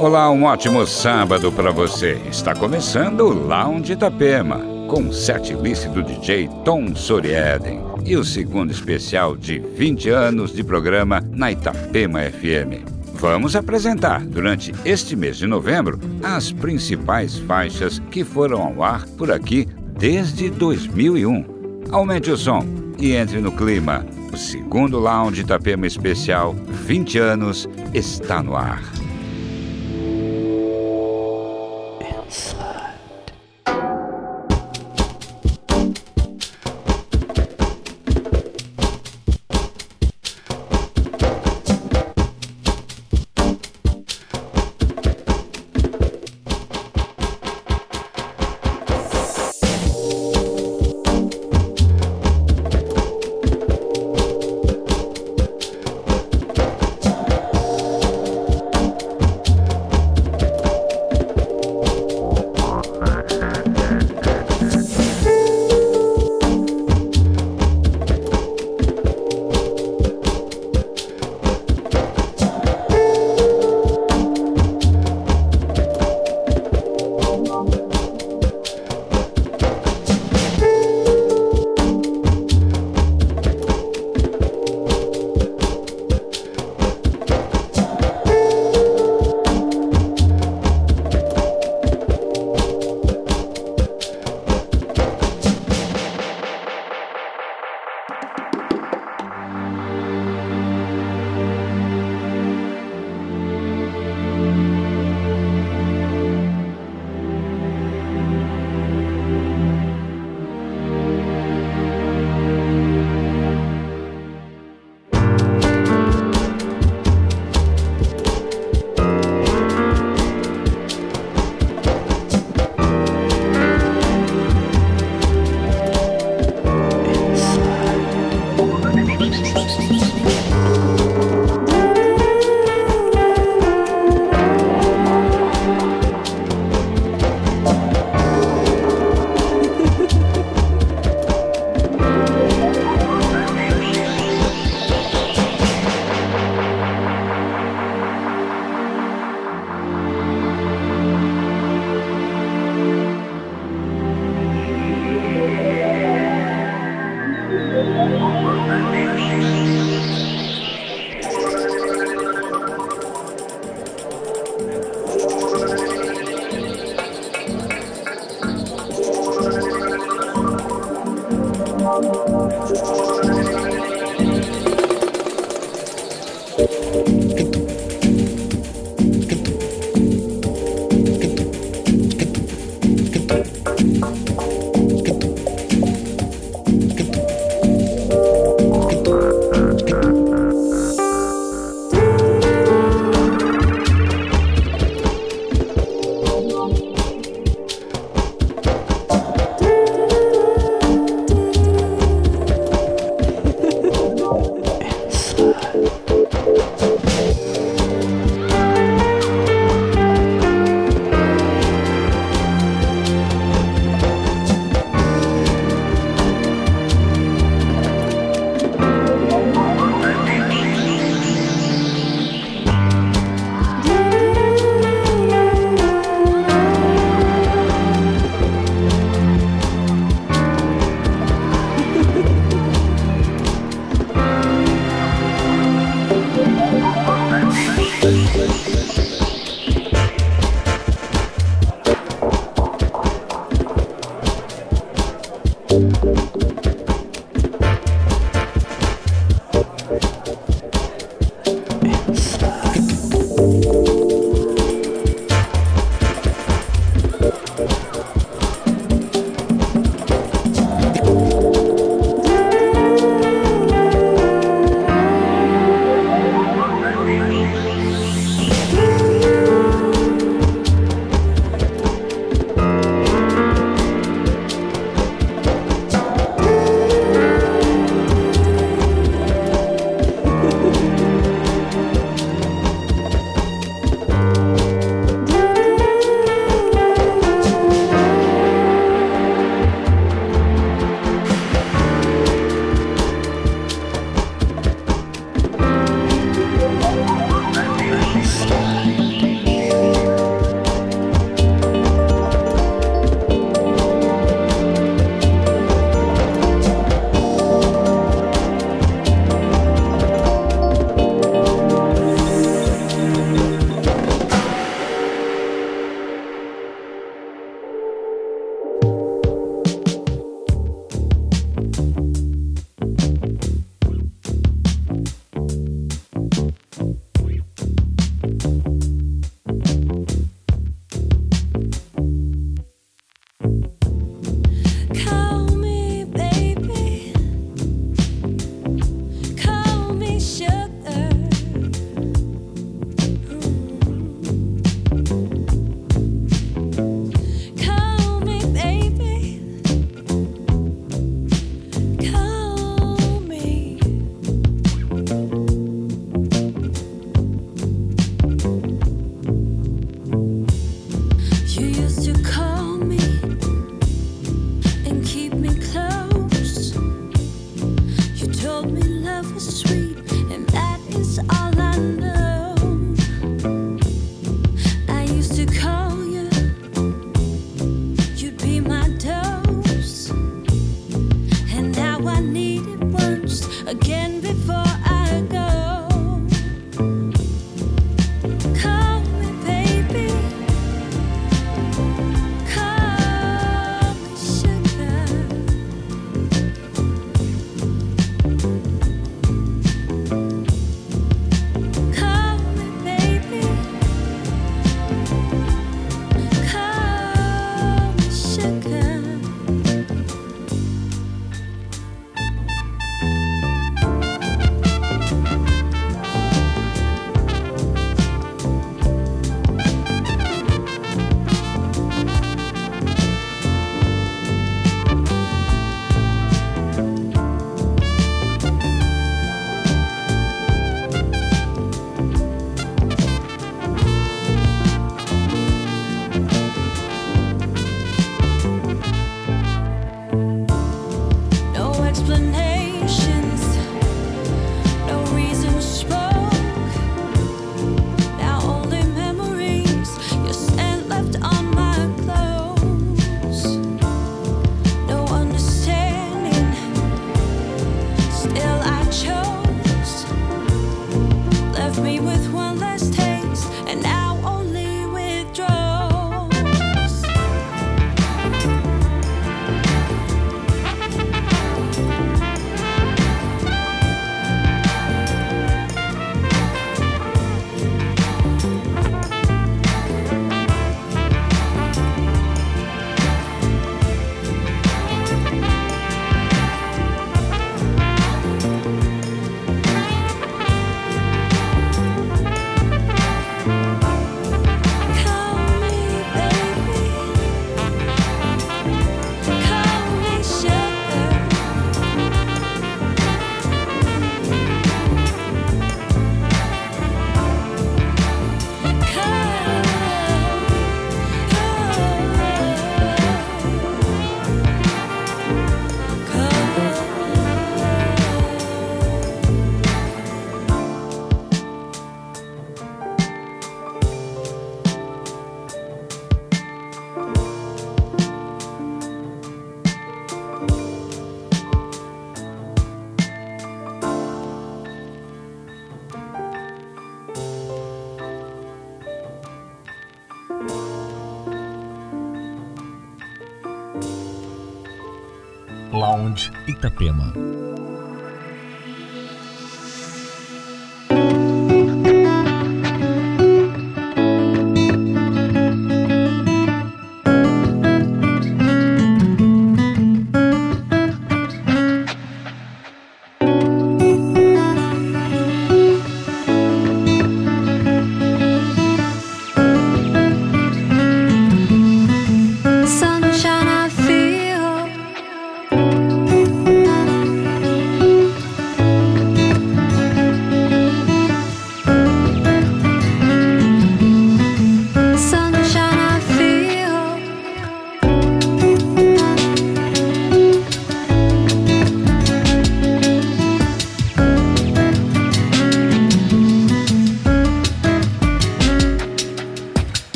Olá, um ótimo sábado para você. Está começando o Lounge Itapema, com o set list do DJ Tom Sorieden e o segundo especial de 20 anos de programa na Itapema FM. Vamos apresentar, durante este mês de novembro, as principais faixas que foram ao ar por aqui desde 2001. Aumente o som e entre no clima. O segundo Lounge Itapema Especial 20 anos está no ar.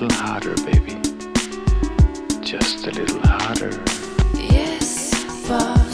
little harder, baby. Just a little harder. Yes, but.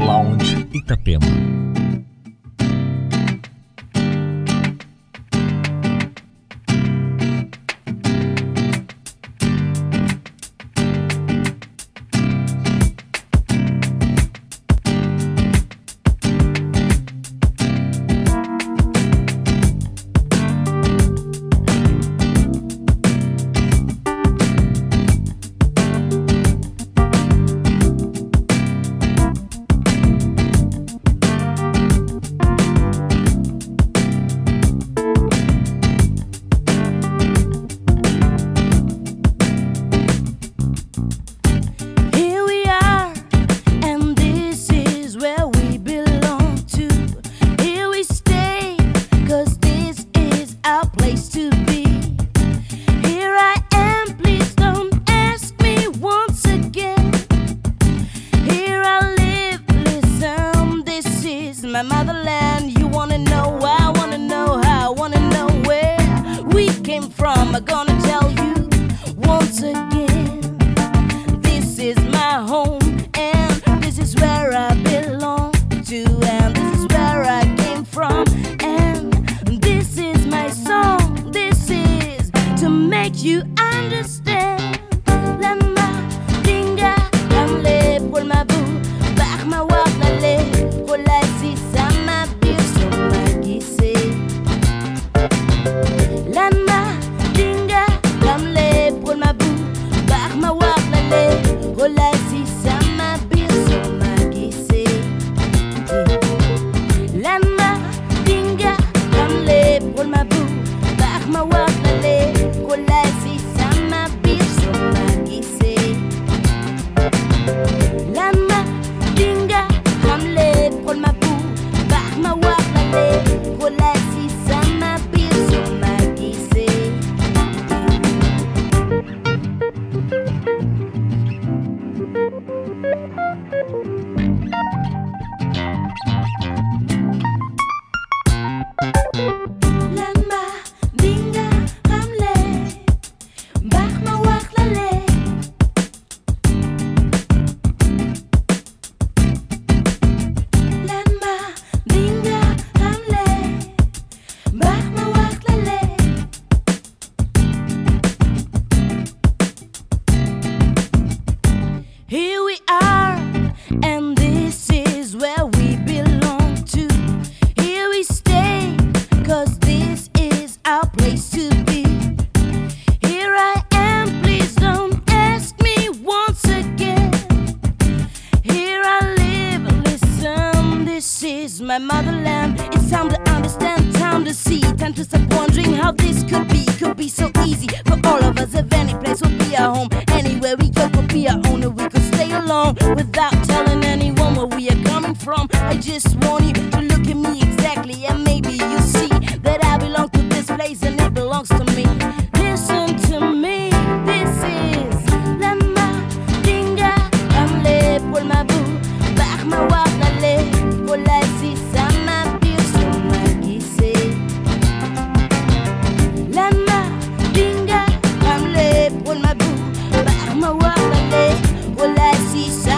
Lounge Itapema. Si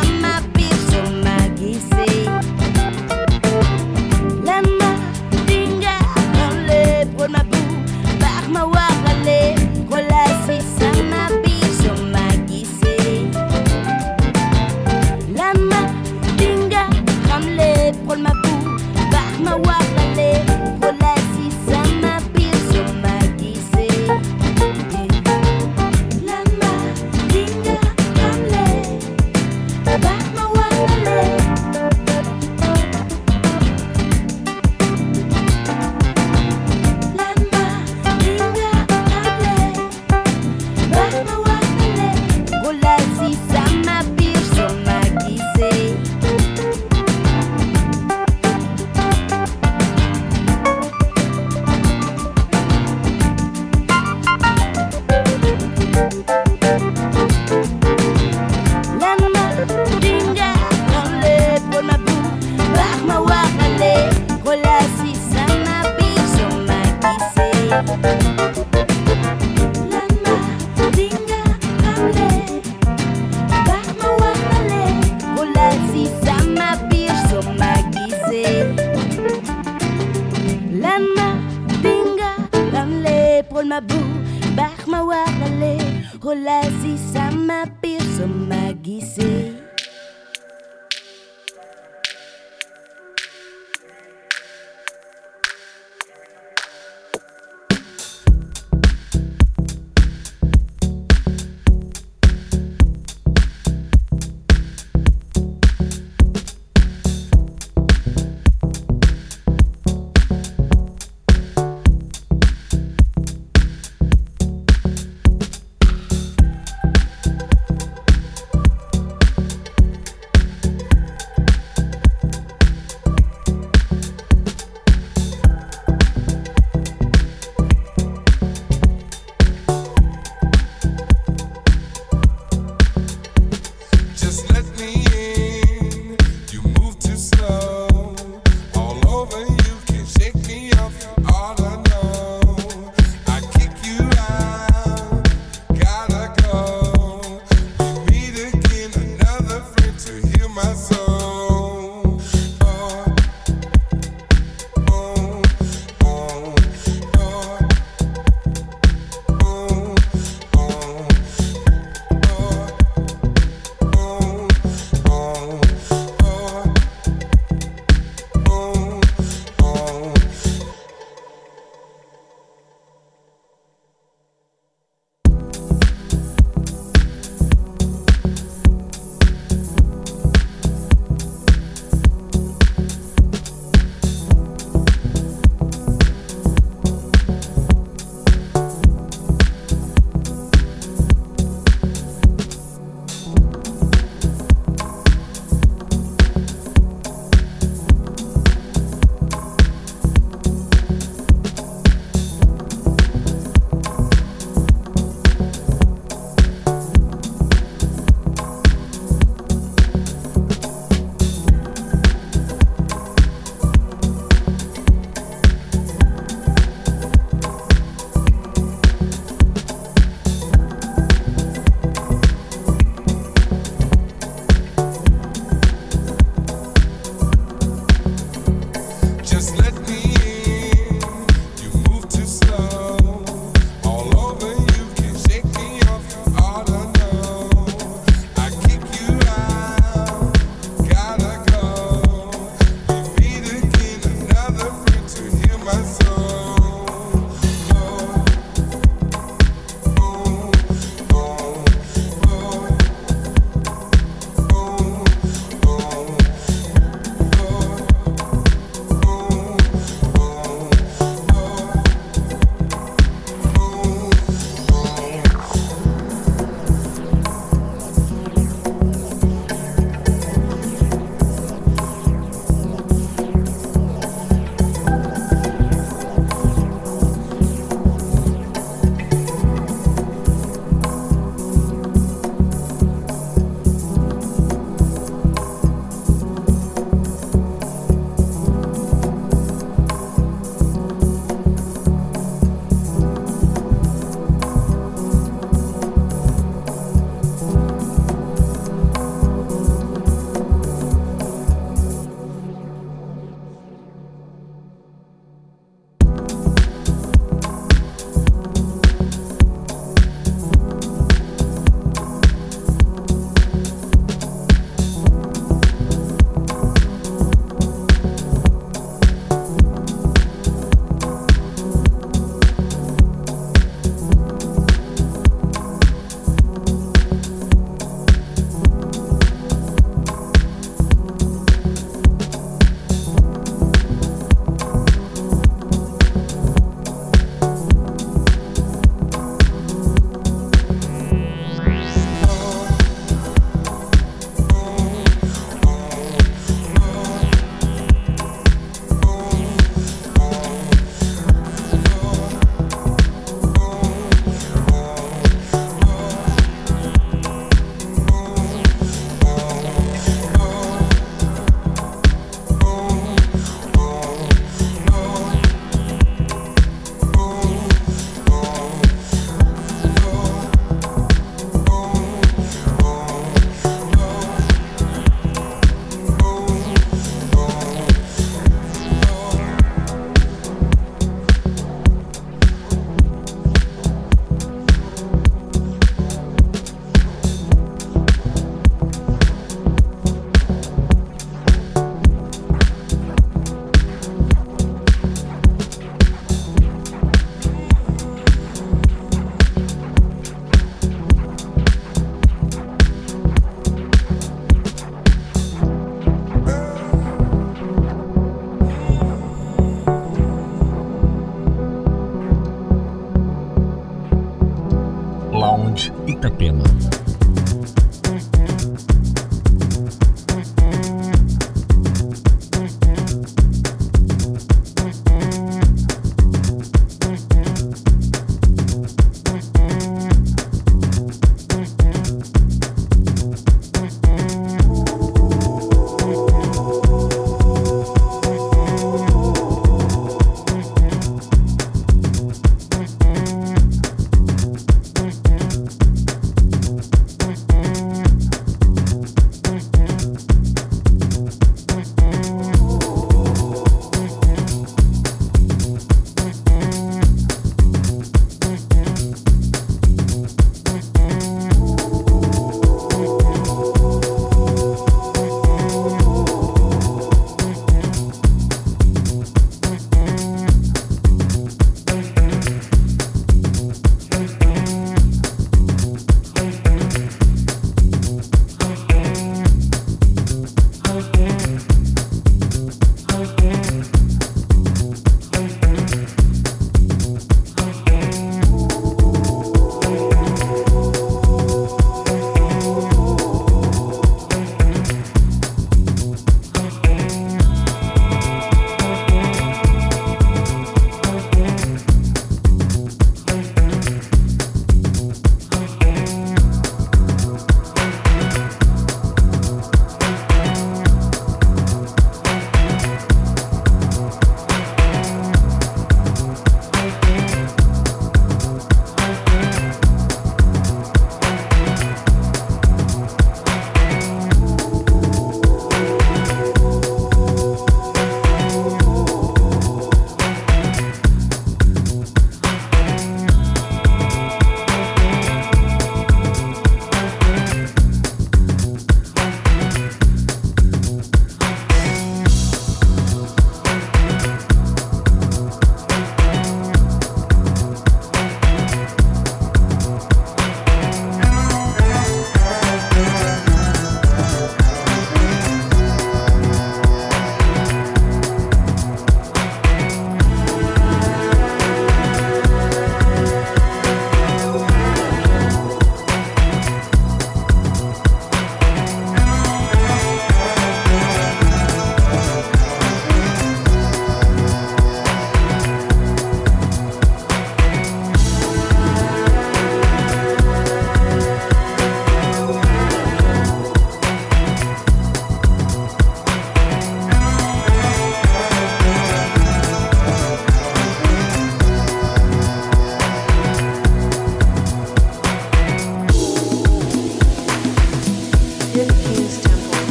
Sled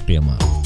Itapema.